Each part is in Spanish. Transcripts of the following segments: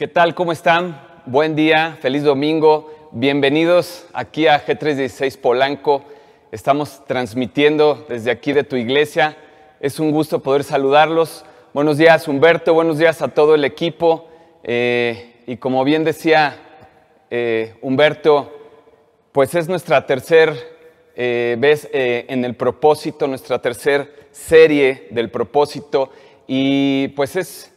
¿Qué tal? ¿Cómo están? Buen día, feliz domingo. Bienvenidos aquí a G316 Polanco. Estamos transmitiendo desde aquí de tu iglesia. Es un gusto poder saludarlos. Buenos días, Humberto. Buenos días a todo el equipo. Eh, y como bien decía eh, Humberto, pues es nuestra tercera eh, vez en el propósito, nuestra tercera serie del propósito. Y pues es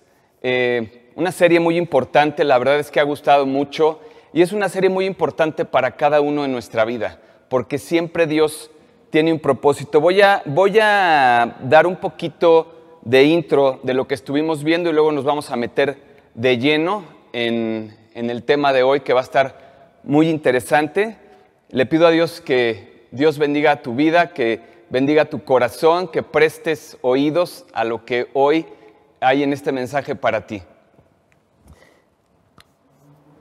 una serie muy importante, la verdad es que ha gustado mucho y es una serie muy importante para cada uno en nuestra vida, porque siempre Dios tiene un propósito. Voy a, voy a dar un poquito de intro de lo que estuvimos viendo y luego nos vamos a meter de lleno en, en el tema de hoy que va a estar muy interesante. Le pido a Dios que Dios bendiga tu vida, que bendiga tu corazón, que prestes oídos a lo que hoy hay en este mensaje para ti.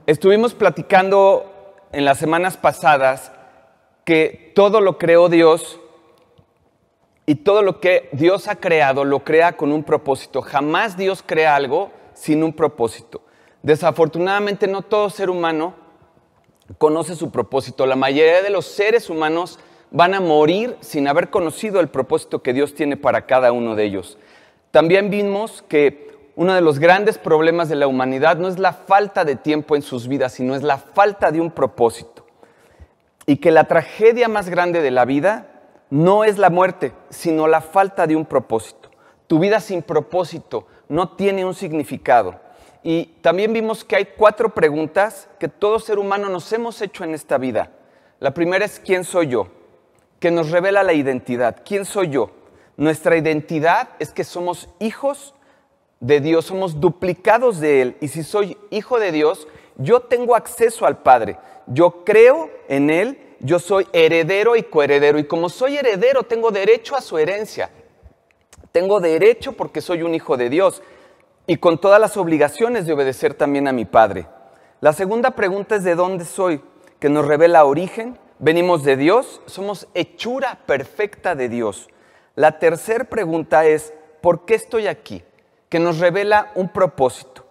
Estuvimos platicando en las semanas pasadas que todo lo creó Dios y todo lo que Dios ha creado lo crea con un propósito. Jamás Dios crea algo sin un propósito. Desafortunadamente no todo ser humano conoce su propósito. La mayoría de los seres humanos van a morir sin haber conocido el propósito que Dios tiene para cada uno de ellos. También vimos que uno de los grandes problemas de la humanidad no es la falta de tiempo en sus vidas, sino es la falta de un propósito. Y que la tragedia más grande de la vida no es la muerte, sino la falta de un propósito. Tu vida sin propósito no tiene un significado. Y también vimos que hay cuatro preguntas que todo ser humano nos hemos hecho en esta vida. La primera es ¿quién soy yo? Que nos revela la identidad. ¿Quién soy yo? Nuestra identidad es que somos hijos de Dios, somos duplicados de Él. Y si soy hijo de Dios, yo tengo acceso al Padre. Yo creo en Él, yo soy heredero y coheredero. Y como soy heredero, tengo derecho a su herencia. Tengo derecho porque soy un hijo de Dios. Y con todas las obligaciones de obedecer también a mi Padre. La segunda pregunta es de dónde soy, que nos revela origen. Venimos de Dios, somos hechura perfecta de Dios. La tercera pregunta es, ¿por qué estoy aquí? Que nos revela un propósito.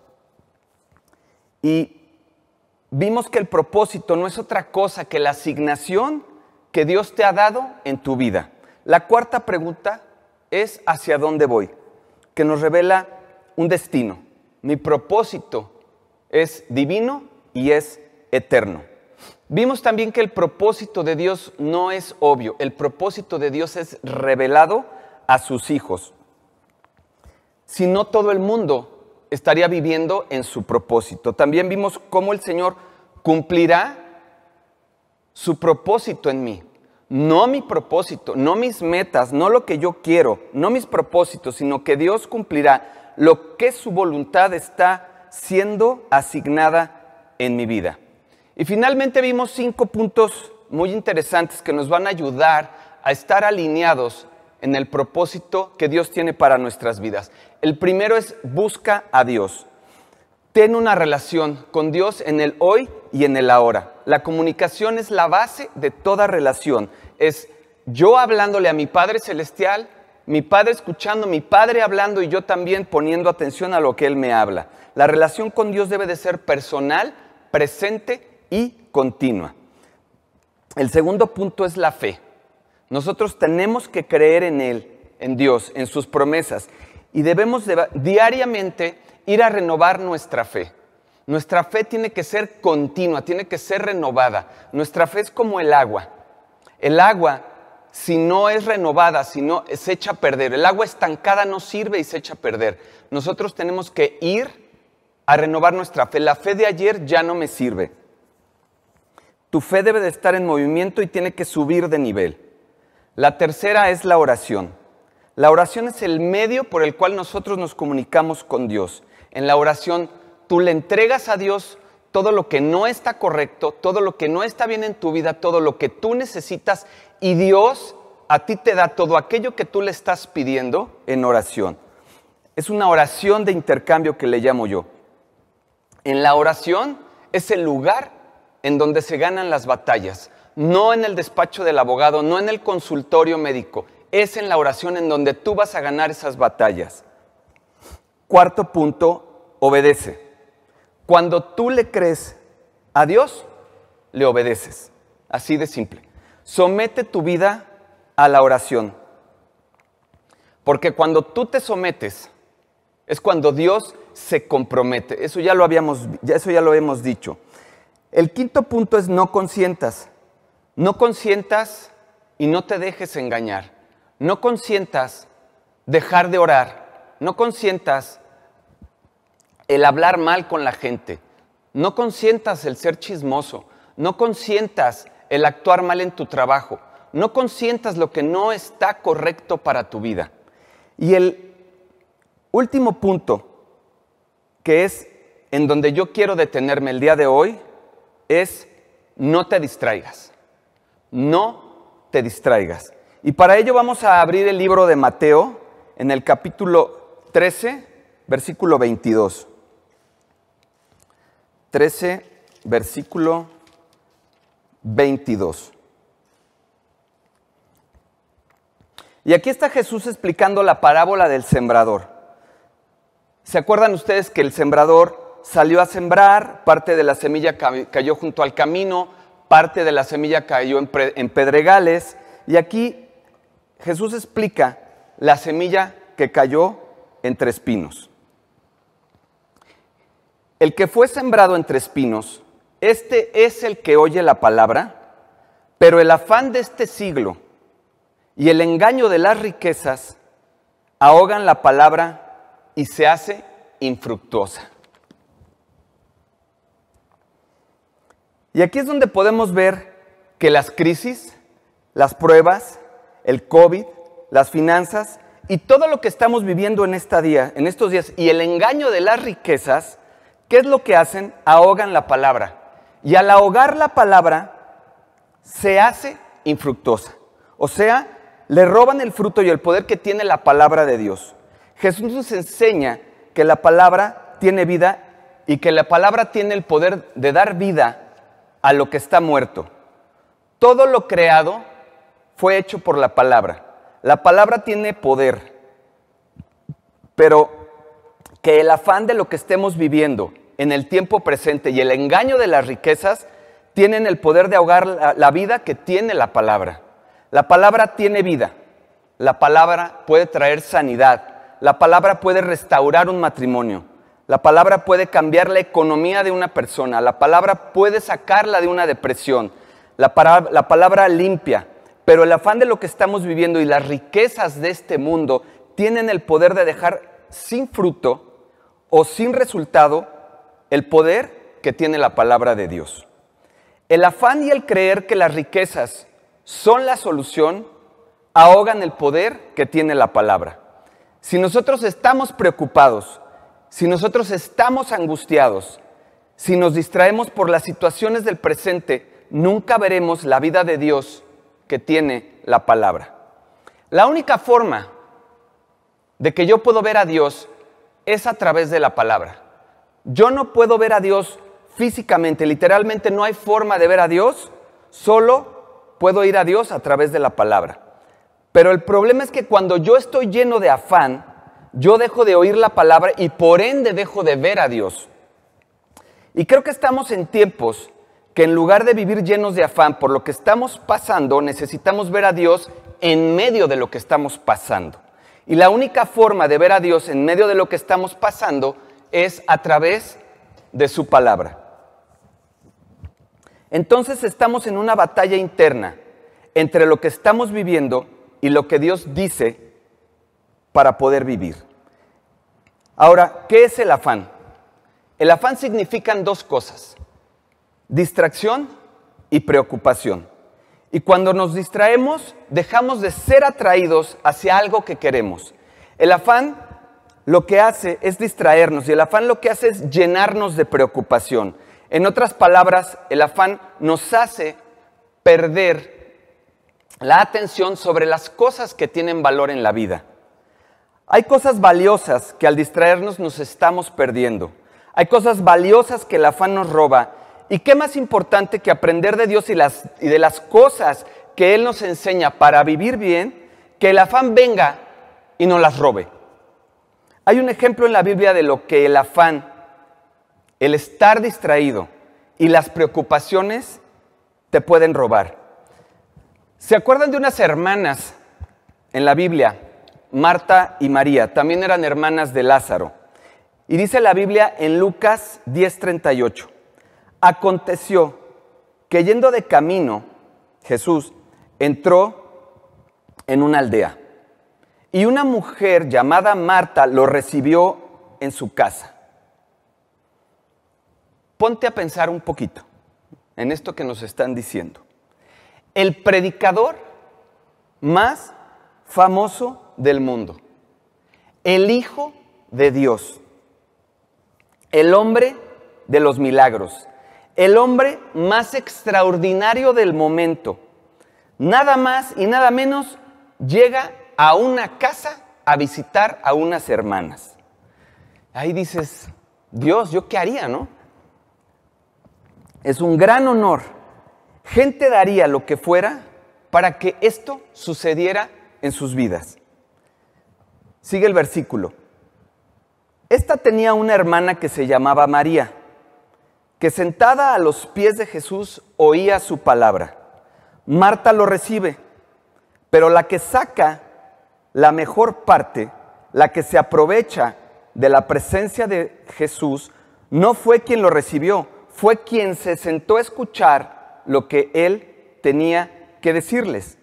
Y vimos que el propósito no es otra cosa que la asignación que Dios te ha dado en tu vida. La cuarta pregunta es hacia dónde voy, que nos revela un destino. Mi propósito es divino y es eterno. Vimos también que el propósito de Dios no es obvio, el propósito de Dios es revelado a sus hijos si no todo el mundo estaría viviendo en su propósito. También vimos cómo el Señor cumplirá su propósito en mí. No mi propósito, no mis metas, no lo que yo quiero, no mis propósitos, sino que Dios cumplirá lo que su voluntad está siendo asignada en mi vida. Y finalmente vimos cinco puntos muy interesantes que nos van a ayudar a estar alineados en el propósito que Dios tiene para nuestras vidas. El primero es busca a Dios. Ten una relación con Dios en el hoy y en el ahora. La comunicación es la base de toda relación. Es yo hablándole a mi Padre Celestial, mi Padre escuchando, mi Padre hablando y yo también poniendo atención a lo que Él me habla. La relación con Dios debe de ser personal, presente y continua. El segundo punto es la fe. Nosotros tenemos que creer en Él, en Dios, en sus promesas. Y debemos diariamente ir a renovar nuestra fe. Nuestra fe tiene que ser continua, tiene que ser renovada. Nuestra fe es como el agua. El agua, si no es renovada, si no se echa a perder. El agua estancada no sirve y se echa a perder. Nosotros tenemos que ir a renovar nuestra fe. La fe de ayer ya no me sirve. Tu fe debe de estar en movimiento y tiene que subir de nivel. La tercera es la oración. La oración es el medio por el cual nosotros nos comunicamos con Dios. En la oración tú le entregas a Dios todo lo que no está correcto, todo lo que no está bien en tu vida, todo lo que tú necesitas y Dios a ti te da todo aquello que tú le estás pidiendo en oración. Es una oración de intercambio que le llamo yo. En la oración es el lugar en donde se ganan las batallas no en el despacho del abogado, no en el consultorio médico, es en la oración en donde tú vas a ganar esas batallas. Cuarto punto, obedece. Cuando tú le crees a Dios, le obedeces. Así de simple. Somete tu vida a la oración. Porque cuando tú te sometes, es cuando Dios se compromete. Eso ya lo habíamos, eso ya lo hemos dicho. El quinto punto es no consientas. No consientas y no te dejes engañar. No consientas dejar de orar. No consientas el hablar mal con la gente. No consientas el ser chismoso. No consientas el actuar mal en tu trabajo. No consientas lo que no está correcto para tu vida. Y el último punto, que es en donde yo quiero detenerme el día de hoy, es no te distraigas. No te distraigas. Y para ello vamos a abrir el libro de Mateo en el capítulo 13, versículo 22. 13, versículo 22. Y aquí está Jesús explicando la parábola del sembrador. ¿Se acuerdan ustedes que el sembrador salió a sembrar, parte de la semilla cayó junto al camino, parte de la semilla cayó en pedregales, y aquí Jesús explica la semilla que cayó entre espinos. El que fue sembrado entre espinos, este es el que oye la palabra, pero el afán de este siglo y el engaño de las riquezas ahogan la palabra y se hace infructuosa. Y aquí es donde podemos ver que las crisis, las pruebas, el COVID, las finanzas y todo lo que estamos viviendo en, esta día, en estos días y el engaño de las riquezas ¿Qué es lo que hacen? Ahogan la palabra. Y al ahogar la palabra, se hace infructuosa. O sea, le roban el fruto y el poder que tiene la palabra de Dios. Jesús nos enseña que la palabra tiene vida y que la palabra tiene el poder de dar vida a lo que está muerto. Todo lo creado fue hecho por la palabra. La palabra tiene poder, pero que el afán de lo que estemos viviendo en el tiempo presente y el engaño de las riquezas tienen el poder de ahogar la, vida que tiene la palabra. La palabra tiene vida. La palabra puede traer sanidad. La palabra puede restaurar un matrimonio. La palabra puede cambiar la economía de una persona. La palabra puede sacarla de una depresión. La, la palabra limpia. Pero el afán de lo que estamos viviendo y las riquezas de este mundo tienen el poder de dejar sin fruto o sin resultado el poder que tiene la palabra de Dios. El afán y el creer que las riquezas son la solución ahogan el poder que tiene la palabra. Si nosotros estamos preocupados, si nosotros estamos angustiados, si nos distraemos por las situaciones del presente, nunca veremos la vida de Dios que tiene la palabra. La única forma de que yo puedo ver a Dios es a través de la palabra. Yo no puedo ver a Dios físicamente, literalmente no hay forma de ver a Dios, solo puedo ir a Dios a través de la palabra. Pero el problema es que cuando yo estoy lleno de afán, yo dejo de oír la palabra y por ende dejo de ver a Dios. Y creo que estamos en tiempos que en lugar de vivir llenos de afán por lo que estamos pasando, necesitamos ver a Dios en medio de lo que estamos pasando. Y la única forma de ver a Dios en medio de lo que estamos pasando es a través de su palabra. Entonces estamos en una batalla interna entre lo que estamos viviendo y lo que Dios dice para poder vivir. Ahora, ¿qué es el afán? El afán significan dos cosas, distracción y preocupación. Y cuando nos distraemos, dejamos de ser atraídos hacia algo que queremos. El afán lo que hace es distraernos y el afán lo que hace es llenarnos de preocupación. En otras palabras, el afán nos hace perder la atención sobre las cosas que tienen valor en la vida. Hay cosas valiosas que al distraernos nos estamos perdiendo. Hay cosas valiosas que el afán nos roba. ¿Y qué más importante que aprender de Dios y, las, y de las cosas que Él nos enseña para vivir bien, que el afán venga y nos las robe? Hay un ejemplo en la Biblia de lo que el afán el estar distraído y las preocupaciones te pueden robar. ¿Se acuerdan de unas hermanas en la Biblia? Marta y María, también eran hermanas de Lázaro. Y dice la Biblia en Lucas 10:38, aconteció que yendo de camino, Jesús entró en una aldea y una mujer llamada Marta lo recibió en su casa. Ponte a pensar un poquito en esto que nos están diciendo. El predicador más famoso del mundo, el Hijo de Dios, el hombre de los milagros, el hombre más extraordinario del momento, nada más y nada menos llega a una casa a visitar a unas hermanas. Ahí dices, Dios, ¿yo qué haría, no? Es un gran honor. Gente daría lo que fuera para que esto sucediera en sus vidas. Sigue el versículo. Esta tenía una hermana que se llamaba María, que sentada a los pies de Jesús oía su palabra. Marta lo recibe, pero la que saca la mejor parte, la que se aprovecha de la presencia de Jesús, no fue quien lo recibió, fue quien se sentó a escuchar lo que él tenía que decirles.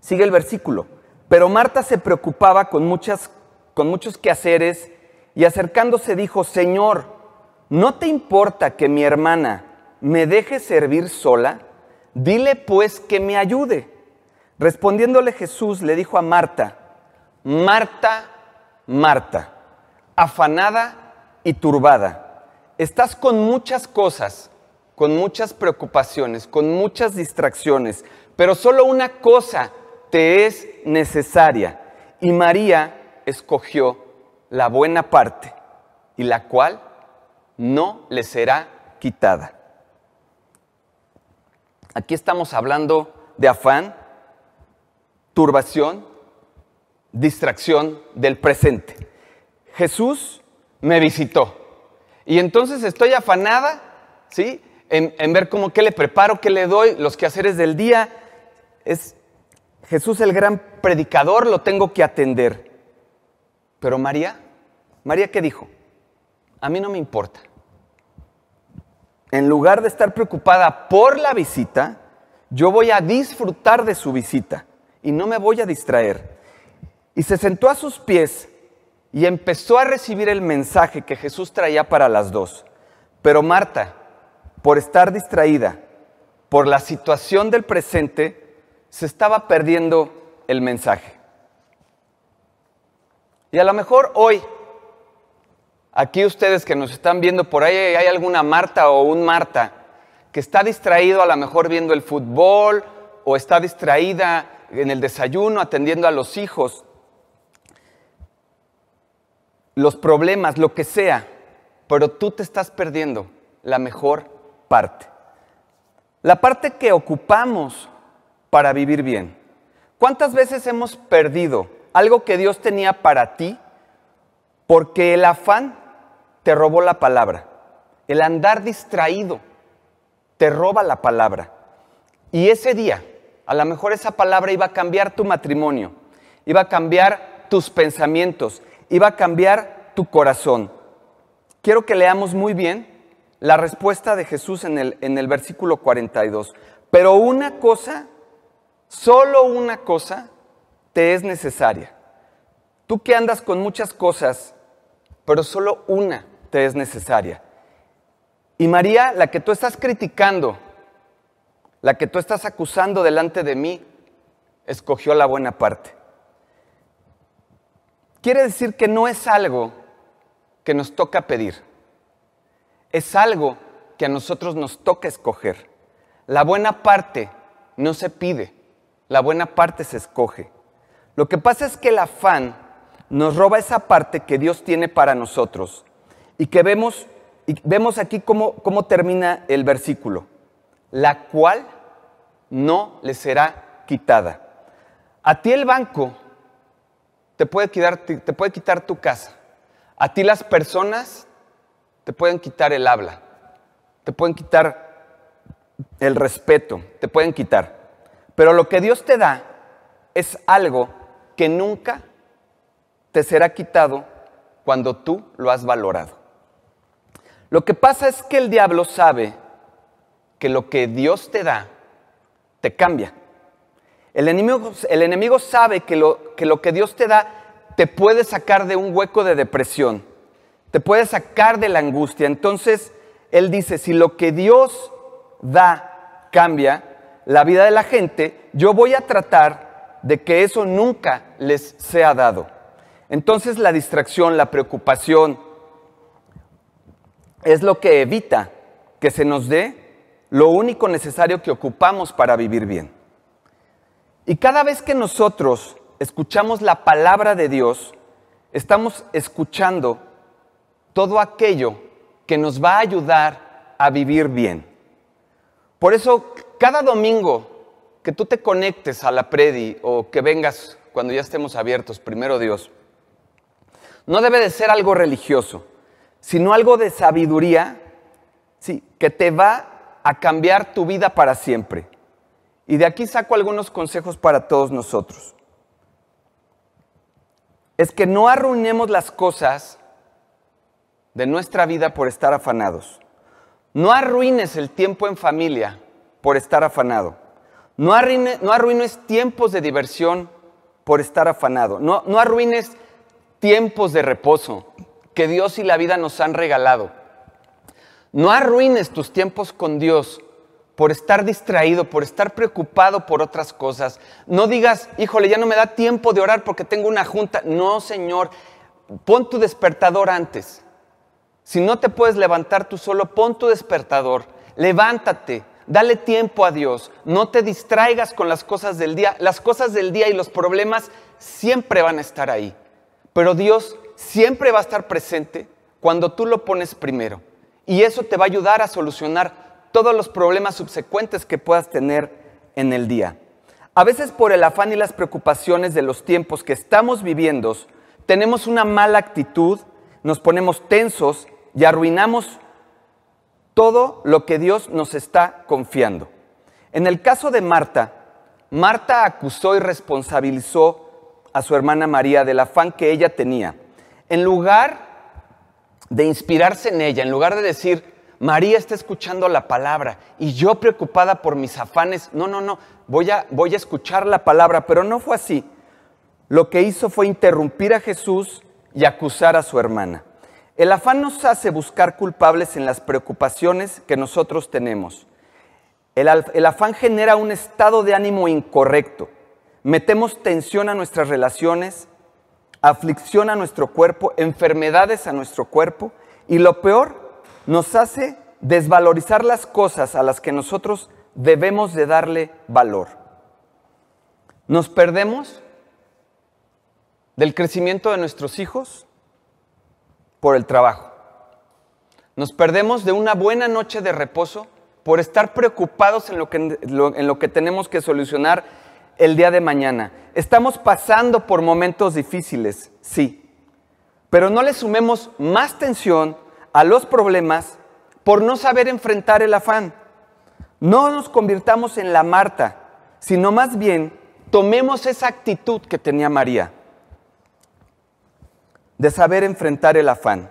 Sigue el versículo. Pero Marta se preocupaba con muchas con muchos quehaceres, y acercándose dijo, Señor, ¿no te importa que mi hermana me deje servir sola? Dile pues que me ayude. Respondiéndole Jesús le dijo a Marta, Marta, Marta, afanada y turbada, estás con muchas cosas, con muchas preocupaciones, con muchas distracciones, pero solo una cosa te es necesaria. Y María escogió la buena parte y la cual no le será quitada. Aquí estamos hablando de afán, turbación, distracción del presente. Jesús me visitó y entonces estoy afanada, ¿sí? En, ver cómo qué le preparo, qué le doy, los quehaceres del día. Es Jesús el gran predicador, lo tengo que atender. Pero María, María qué dijo? A mí no me importa. En lugar de estar preocupada por la visita, yo voy a disfrutar de su visita y no me voy a distraer. Y se sentó a sus pies y empezó a recibir el mensaje que Jesús traía para las dos. Pero Marta, por estar distraída, por la situación del presente, se estaba perdiendo el mensaje. Y a lo mejor hoy, aquí ustedes que nos están viendo por ahí, hay alguna Marta o un Marta que está distraído a lo mejor viendo el fútbol o está distraída en el desayuno atendiendo a los hijos, los problemas, lo que sea, pero tú te estás perdiendo la mejor parte. La parte que ocupamos para vivir bien. ¿Cuántas veces hemos perdido algo que Dios tenía para ti, porque el afán te robó la palabra. El andar distraído te roba la palabra. Y ese día, a lo mejor esa palabra iba a cambiar tu matrimonio, iba a cambiar tus pensamientos, iba a cambiar tu corazón. Quiero que leamos muy bien la respuesta de Jesús en el, en el versículo 42. Pero una cosa, solo una cosa, te es necesaria. Tú que andas con muchas cosas, pero solo una te es necesaria. Y María, la que tú estás criticando, la que tú estás acusando delante de mí, escogió la buena parte. Quiere decir que no es algo que nos toca pedir, es algo que a nosotros nos toca escoger. La buena parte no se pide, la buena parte se escoge. Lo que pasa es que el afán nos roba esa parte que Dios tiene para nosotros y que vemos, y vemos aquí cómo, cómo termina el versículo, la cual no le será quitada. A ti el banco te puede, quitar, te puede quitar tu casa, a ti las personas te pueden quitar el habla, te pueden quitar el respeto, te pueden quitar. Pero lo que Dios te da es algo que nunca te será quitado cuando tú lo has valorado. Lo que pasa es que el diablo sabe que lo que Dios te da te cambia. El enemigo, el enemigo sabe que lo, que lo que Dios te da te puede sacar de un hueco de depresión, te puede sacar de la angustia. Entonces, Él dice, si lo que Dios da cambia la vida de la gente, yo voy a tratar de que eso nunca les sea dado. Entonces la distracción, la preocupación, es lo que evita que se nos dé lo único necesario que ocupamos para vivir bien. Y cada vez que nosotros escuchamos la palabra de Dios, estamos escuchando todo aquello que nos va a ayudar a vivir bien. Por eso, cada domingo que tú te conectes a la predi o que vengas cuando ya estemos abiertos, primero Dios, no debe de ser algo religioso, sino algo de sabiduría, sí, que te va a cambiar tu vida para siempre. Y de aquí saco algunos consejos para todos nosotros. Es que no arruinemos las cosas de nuestra vida por estar afanados. No arruines el tiempo en familia por estar afanado. No, arruines tiempos de diversión por estar afanado. No, no arruines tiempos de reposo que Dios y la vida nos han regalado. No arruines tus tiempos con Dios por estar distraído, por estar preocupado por otras cosas. No digas, híjole, ya no me da tiempo de orar porque tengo una junta. No, Señor, pon tu despertador antes. Si no te puedes levantar tú solo, pon tu despertador. Levántate, dale tiempo a Dios. No te distraigas con las cosas del día. Las cosas del día y los problemas siempre van a estar ahí. Pero Dios siempre va a estar presente cuando tú lo pones primero. Y eso te va a ayudar a solucionar todos los problemas subsecuentes que puedas tener en el día. A veces por el afán y las preocupaciones de los tiempos que estamos viviendo, tenemos una mala actitud, nos ponemos tensos y arruinamos todo lo que Dios nos está confiando. En el caso de Marta, Marta acusó y responsabilizó a su hermana María del afán que ella tenía. En lugar de inspirarse en ella, en lugar de decir, María está escuchando la palabra y yo preocupada por mis afanes, no, no, no, voy a, voy a escuchar la palabra, pero no fue así. Lo que hizo fue interrumpir a Jesús y acusar a su hermana. El afán nos hace buscar culpables en las preocupaciones que nosotros tenemos. El, afán genera un estado de ánimo incorrecto. Metemos tensión a nuestras relaciones, aflicción a nuestro cuerpo, enfermedades a nuestro cuerpo y lo peor, nos hace desvalorizar las cosas a las que nosotros debemos de darle valor. Nos perdemos del crecimiento de nuestros hijos por el trabajo. Nos perdemos de una buena noche de reposo por estar preocupados en lo que, en lo que tenemos que solucionar el día de mañana. Estamos pasando por momentos difíciles, sí, pero no le sumemos más tensión a los problemas por no saber enfrentar el afán. No nos convirtamos en la Marta, sino más bien tomemos esa actitud que tenía María de saber enfrentar el afán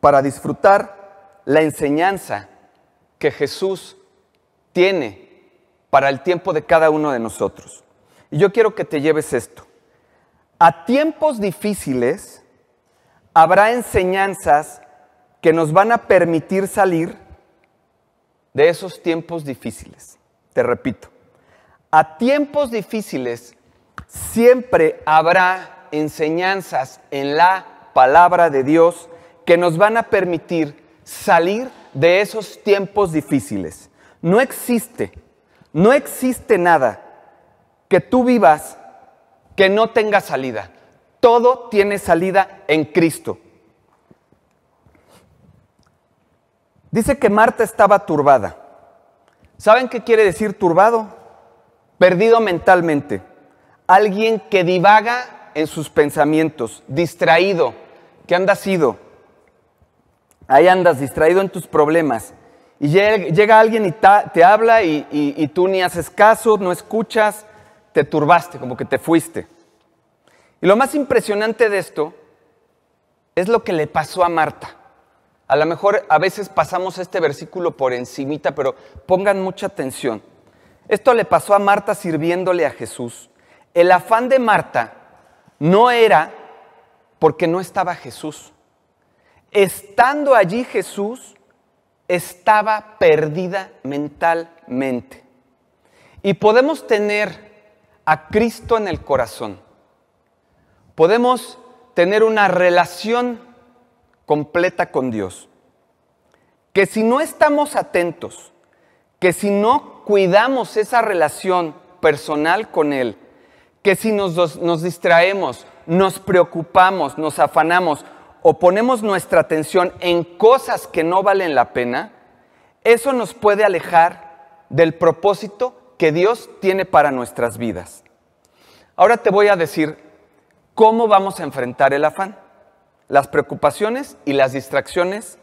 para disfrutar la enseñanza que Jesús tiene para el tiempo de cada uno de nosotros. Y yo quiero que te lleves esto. A tiempos difíciles habrá enseñanzas que nos van a permitir salir de esos tiempos difíciles. Te repito, a tiempos difíciles siempre habrá enseñanzas en la palabra de Dios que nos van a permitir salir de esos tiempos difíciles. No existe no existe nada que tú vivas que no tenga salida. Todo tiene salida en Cristo. Dice que Marta estaba turbada. ¿Saben qué quiere decir turbado? Perdido mentalmente. Alguien que divaga en sus pensamientos, distraído, que anda sido. ahí andas distraído en tus problemas y llega, alguien y te habla y, y tú ni haces caso, no escuchas, te turbaste, como que te fuiste. Y lo más impresionante de esto es lo que le pasó a Marta. A lo mejor a veces pasamos este versículo por encimita, pero pongan mucha atención. Esto le pasó a Marta sirviéndole a Jesús. El afán de Marta no era porque no estaba Jesús. Estando allí Jesús, estaba perdida mentalmente. Y podemos tener a Cristo en el corazón. Podemos tener una relación completa con Dios. Que si no estamos atentos, que si no cuidamos esa relación personal con Él, que si nos, nos distraemos, nos preocupamos, nos afanamos o ponemos nuestra atención en cosas que no valen la pena, eso nos puede alejar del propósito que Dios tiene para nuestras vidas. Ahora te voy a decir cómo vamos a enfrentar el afán, las preocupaciones y las distracciones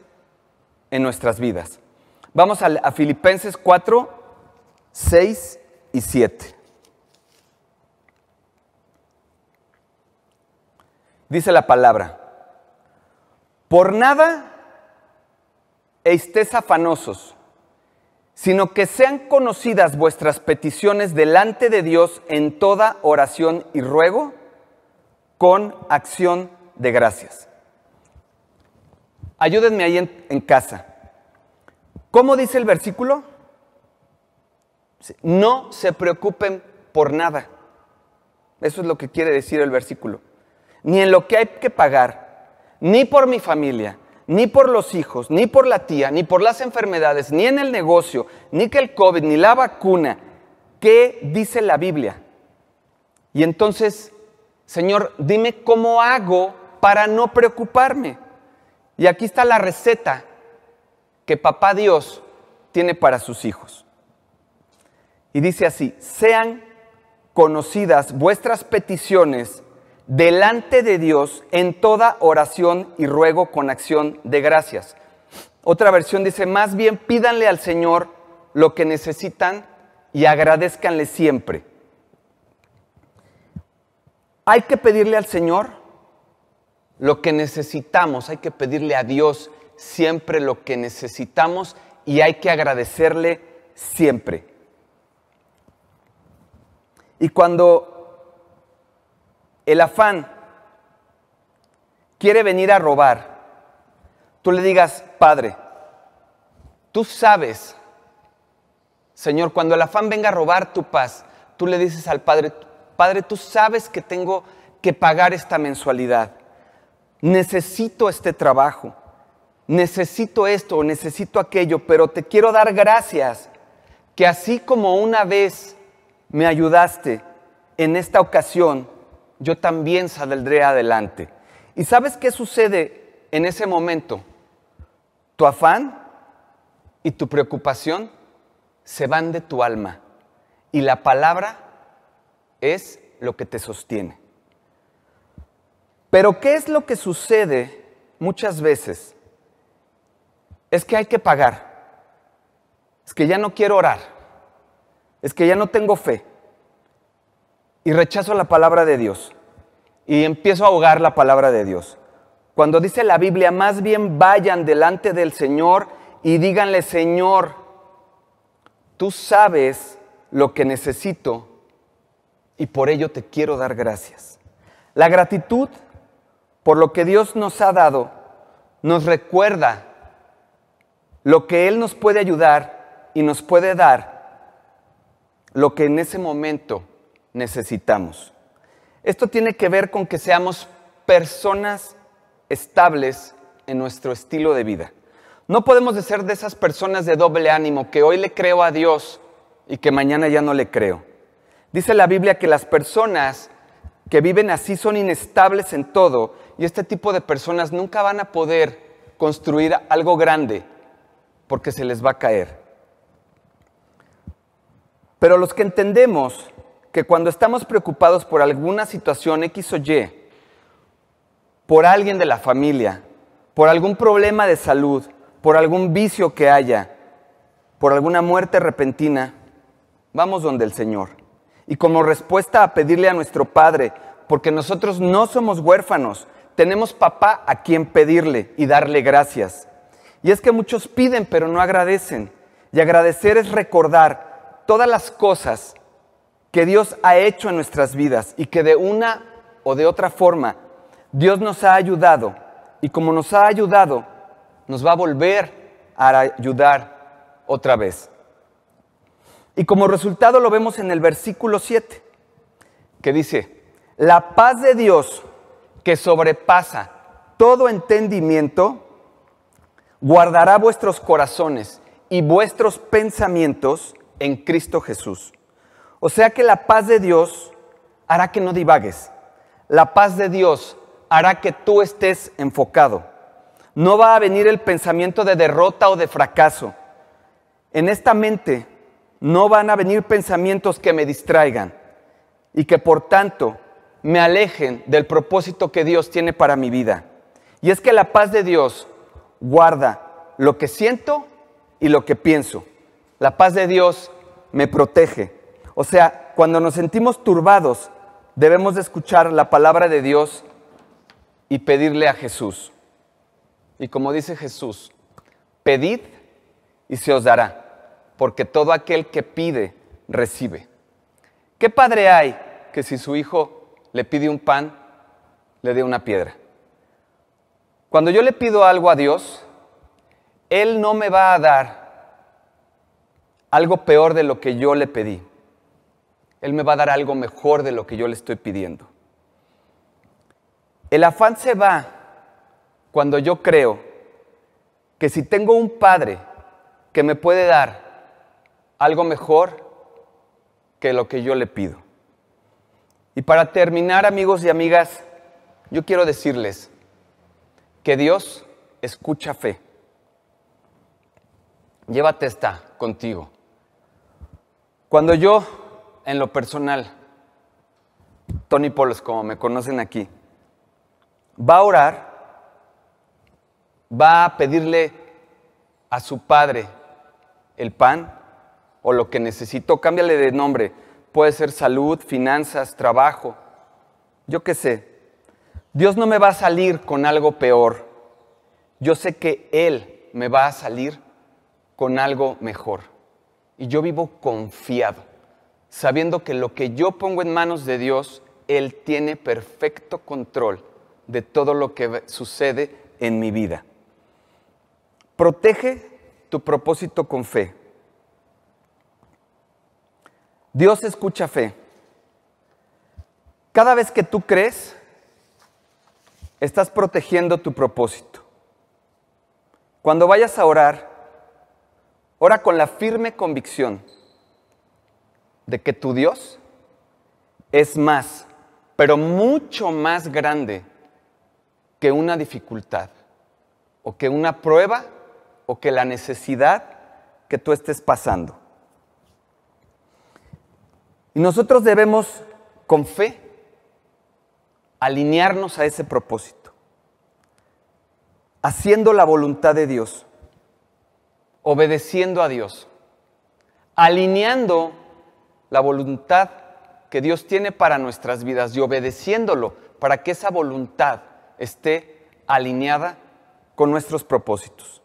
en nuestras vidas. Vamos a, a Filipenses 4, 6 y 7. Dice la palabra, por nada estéis afanosos, sino que sean conocidas vuestras peticiones delante de Dios en toda oración y ruego con acción de gracias. Ayúdenme ahí en, en casa. ¿Cómo dice el versículo? No se preocupen por nada. Eso es lo que quiere decir el versículo ni en lo que hay que pagar, ni por mi familia, ni por los hijos, ni por la tía, ni por las enfermedades, ni en el negocio, ni que el COVID, ni la vacuna. ¿Qué dice la Biblia? Y entonces, Señor, dime cómo hago para no preocuparme. Y aquí está la receta que papá Dios tiene para sus hijos. Y dice así, sean conocidas vuestras peticiones delante de Dios en toda oración y ruego con acción de gracias. Otra versión dice, más bien pídanle al Señor lo que necesitan y agradezcanle siempre. Hay que pedirle al Señor lo que necesitamos, hay que pedirle a Dios siempre lo que necesitamos y hay que agradecerle siempre. Y cuando el afán quiere venir a robar, tú le digas, Padre, tú sabes, Señor, cuando el afán venga a robar tu paz, tú le dices al Padre, Padre, tú sabes que tengo que pagar esta mensualidad. Necesito este trabajo, necesito esto necesito aquello, pero te quiero dar gracias que así como una vez me ayudaste en esta ocasión, yo también saldré adelante. ¿Y sabes qué sucede en ese momento? Tu afán y tu preocupación se van de tu alma y la palabra es lo que te sostiene. Pero ¿qué es lo que sucede muchas veces? Es que hay que pagar. Es que ya no quiero orar. Es que ya no tengo fe y rechazo la palabra de Dios y empiezo a ahogar la palabra de Dios. Cuando dice la Biblia, más bien vayan delante del Señor y díganle, Señor, tú sabes lo que necesito y por ello te quiero dar gracias. La gratitud por lo que Dios nos ha dado nos recuerda lo que Él nos puede ayudar y nos puede dar lo que en ese momento necesitamos. Esto tiene que ver con que seamos personas estables en nuestro estilo de vida. No podemos ser de esas personas de doble ánimo que hoy le creo a Dios y que mañana ya no le creo. Dice la Biblia que las personas que viven así son inestables en todo y este tipo de personas nunca van a poder construir algo grande porque se les va a caer. Pero los que entendemos que cuando estamos preocupados por alguna situación X o Y, por alguien de la familia, por algún problema de salud, por algún vicio que haya, por alguna muerte repentina, vamos donde el Señor. Y como respuesta a pedirle a nuestro Padre, porque nosotros no somos huérfanos, tenemos papá a quien pedirle y darle gracias. Y es que muchos piden pero no agradecen. Y agradecer es recordar todas las cosas que Dios ha hecho en nuestras vidas y que de una o de otra forma Dios nos ha ayudado. Y como nos ha ayudado, nos va a volver a ayudar otra vez. Y como resultado lo vemos en el versículo 7, que dice, la paz de Dios que sobrepasa todo entendimiento, guardará vuestros corazones y vuestros pensamientos en Cristo Jesús. O sea que la paz de Dios hará que no divagues. La paz de Dios hará que tú estés enfocado. No va a venir el pensamiento de derrota o de fracaso. En esta mente no van a venir pensamientos que me distraigan y que por tanto me alejen del propósito que Dios tiene para mi vida. Y es que la paz de Dios guarda lo que siento y lo que pienso. La paz de Dios me protege. O sea, cuando nos sentimos turbados, debemos de escuchar la palabra de Dios y pedirle a Jesús. Y como dice Jesús, pedid y se os dará, porque todo aquel que pide, recibe. ¿Qué padre hay que si su hijo le pide un pan, le dé una piedra. Cuando yo le pido algo a Dios, Él no me va a dar algo peor de lo que yo le pedí. Él me va a dar algo mejor de lo que yo le estoy pidiendo. El afán se va cuando yo creo que si tengo un padre que me puede dar algo mejor que lo que yo le pido. Y para terminar, amigos y amigas, yo quiero decirles que Dios escucha fe. Llévate esta contigo. Cuando yo, en lo personal, Tony Polos, como me conocen aquí, va a orar, va a pedirle a su padre el pan o lo que necesito, cámbiale de nombre, puede ser salud, finanzas, trabajo, yo qué sé. Dios no me va a salir con algo peor. Yo sé que Él me va a salir con algo mejor. Y yo vivo confiado, sabiendo que lo que yo pongo en manos de Dios, Él tiene perfecto control de todo lo que sucede en mi vida. Protege tu propósito con fe. Dios escucha fe. Cada vez que tú crees, estás protegiendo tu propósito. Cuando vayas a orar, ora con la firme convicción de que tu Dios es más, pero mucho más grande que una dificultad, o que una prueba, o que la necesidad que tú estés pasando. Y nosotros debemos, con fe, alinearnos a ese propósito, haciendo la voluntad de Dios, obedeciendo a Dios, alineando la voluntad que Dios tiene para nuestras vidas y obedeciéndolo para que esa voluntad esté alineada con nuestros propósitos.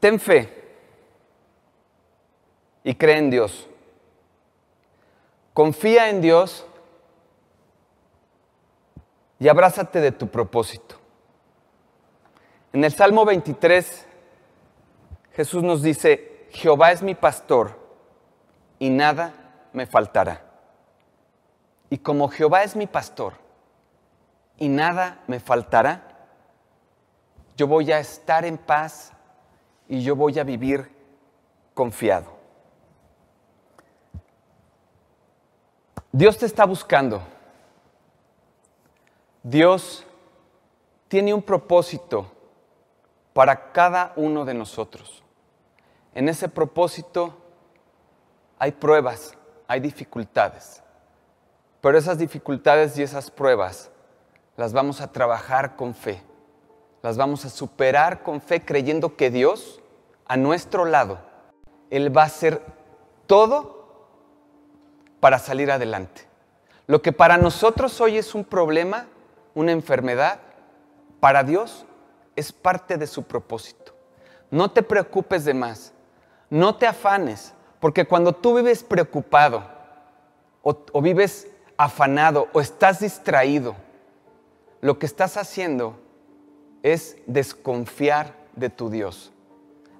Ten fe y cree en Dios. Confía en Dios y abrázate de tu propósito. En el Salmo 23, Jesús nos dice, Jehová es mi pastor y nada me faltará. Y como Jehová es mi pastor y nada me faltará, yo voy a estar en paz y yo voy a vivir confiado. Dios te está buscando. Dios tiene un propósito para cada uno de nosotros. En ese propósito hay pruebas, hay dificultades. Pero esas dificultades y esas pruebas las vamos a trabajar con fe. Las vamos a superar con fe creyendo que Dios, a nuestro lado, Él va a hacer todo para salir adelante. Lo que para nosotros hoy es un problema, una enfermedad, para Dios es parte de su propósito. No te preocupes de más, no te afanes, porque cuando tú vives preocupado o, vives afanado o estás distraído, lo que estás haciendo es desconfiar de tu Dios.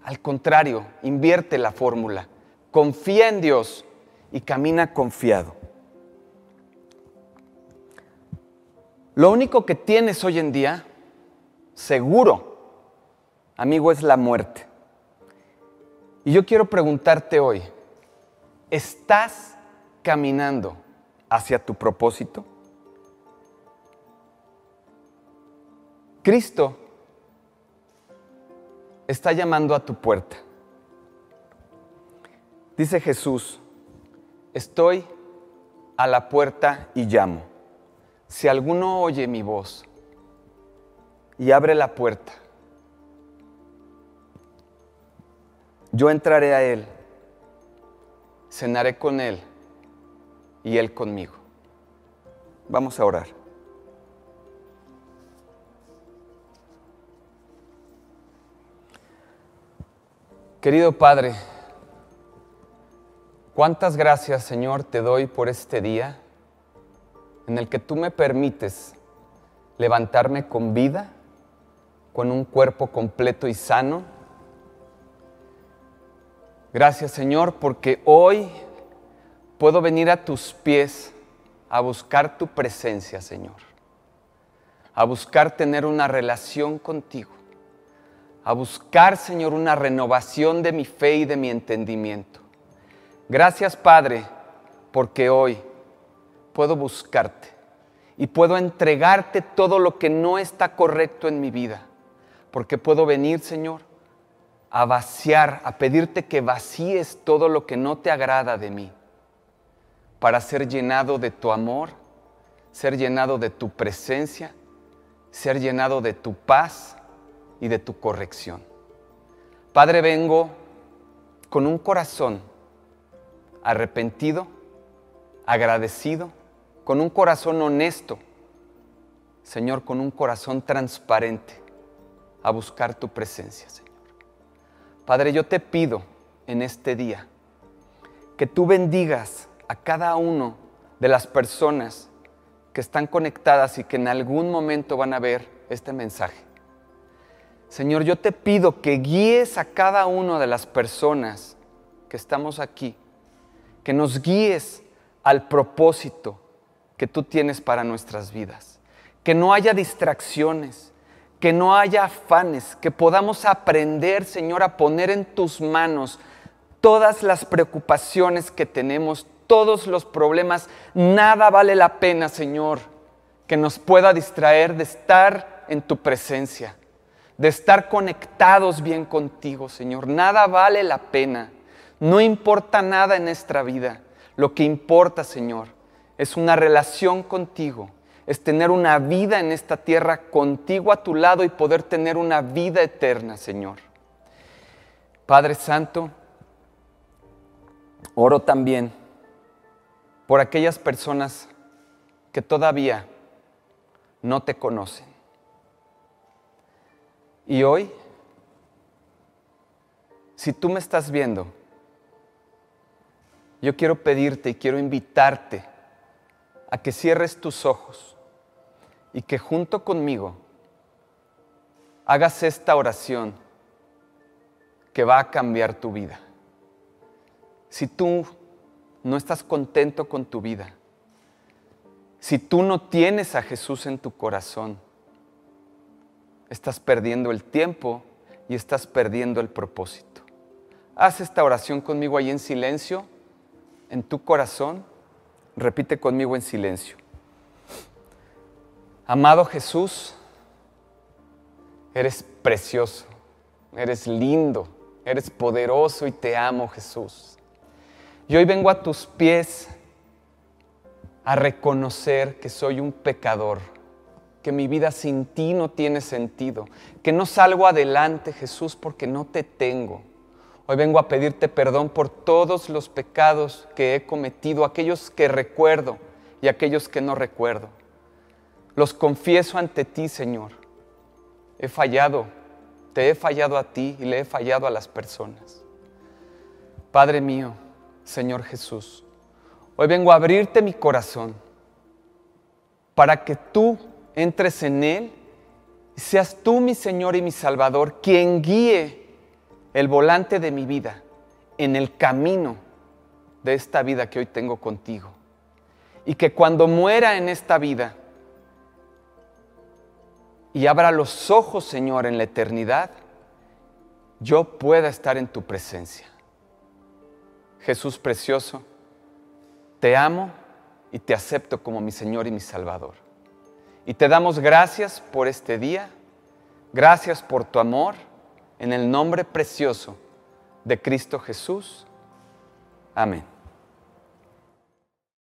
Al contrario, invierte la fórmula. Confía en Dios y camina confiado. Lo único que tienes hoy en día, seguro, amigo, es la muerte. Y yo quiero preguntarte hoy, ¿estás caminando hacia tu propósito? Cristo está llamando a tu puerta. Dice Jesús, estoy a la puerta y llamo. Si alguno oye mi voz y abre la puerta, yo entraré a Él, cenaré con Él y Él conmigo. Vamos a orar. Querido Padre, cuántas gracias Señor te doy por este día en el que tú me permites levantarme con vida, con un cuerpo completo y sano Gracias Señor porque hoy puedo venir a tus pies a buscar tu presencia, Señor. A buscar tener una relación contigo. A buscar, Señor, una renovación de mi fe y de mi entendimiento. Gracias, Padre, porque hoy puedo buscarte y puedo entregarte todo lo que no está correcto en mi vida. Porque puedo venir, Señor, a vaciar, a pedirte que vacíes todo lo que no te agrada de mí, para ser llenado de tu amor, ser llenado de tu presencia, ser llenado de tu paz y de tu corrección. Padre, vengo con un corazón arrepentido, agradecido, con un corazón honesto, Señor, con un corazón transparente, a buscar tu presencia, Señor. Padre, yo te pido en este día que tú bendigas a cada uno de las personas que están conectadas y que en algún momento van a ver este mensaje. Señor, yo te pido que guíes a cada una de las personas que estamos aquí, que nos guíes al propósito que tú tienes para nuestras vidas, que no haya distracciones, que no haya afanes, que podamos aprender, Señor, a poner en tus manos todas las preocupaciones que tenemos, todos los problemas. Nada vale la pena, Señor, que nos pueda distraer de estar en tu presencia, de estar conectados bien contigo, Señor. Nada vale la pena. No importa nada en nuestra vida. Lo que importa, Señor, es una relación contigo es tener una vida en esta tierra contigo a tu lado y poder tener una vida eterna, Señor. Padre Santo, oro también por aquellas personas que todavía no te conocen. Y hoy, si tú me estás viendo, yo quiero pedirte y quiero invitarte a que cierres tus ojos y que junto conmigo hagas esta oración que va a cambiar tu vida. Si tú no estás contento con tu vida, si tú no tienes a Jesús en tu corazón, estás perdiendo el tiempo y estás perdiendo el propósito. Haz esta oración conmigo ahí en silencio, en tu corazón. Repite conmigo en silencio. Amado Jesús, eres precioso, eres lindo, eres poderoso y te amo Jesús. Y hoy vengo a tus pies a reconocer que soy un pecador, que mi vida sin ti no tiene sentido, que no salgo adelante, Jesús, porque no te tengo. Hoy vengo a pedirte perdón por todos los pecados que he cometido, aquellos que recuerdo y aquellos que no recuerdo. Los confieso ante ti, Señor. He fallado, te he fallado a ti y le he fallado a las personas. Padre mío, Señor Jesús, hoy vengo a abrirte mi corazón para que tú entres en él y seas tú mi Señor y mi Salvador quien guíe el volante de mi vida en el camino de esta vida que hoy tengo contigo. Y que cuando muera en esta vida y abra los ojos, Señor, en la eternidad, yo pueda estar en tu presencia. Jesús precioso, te amo y te acepto como mi Señor y mi Salvador. Y te damos gracias por este día, gracias por tu amor, en el nombre precioso de Cristo Jesús. Amén.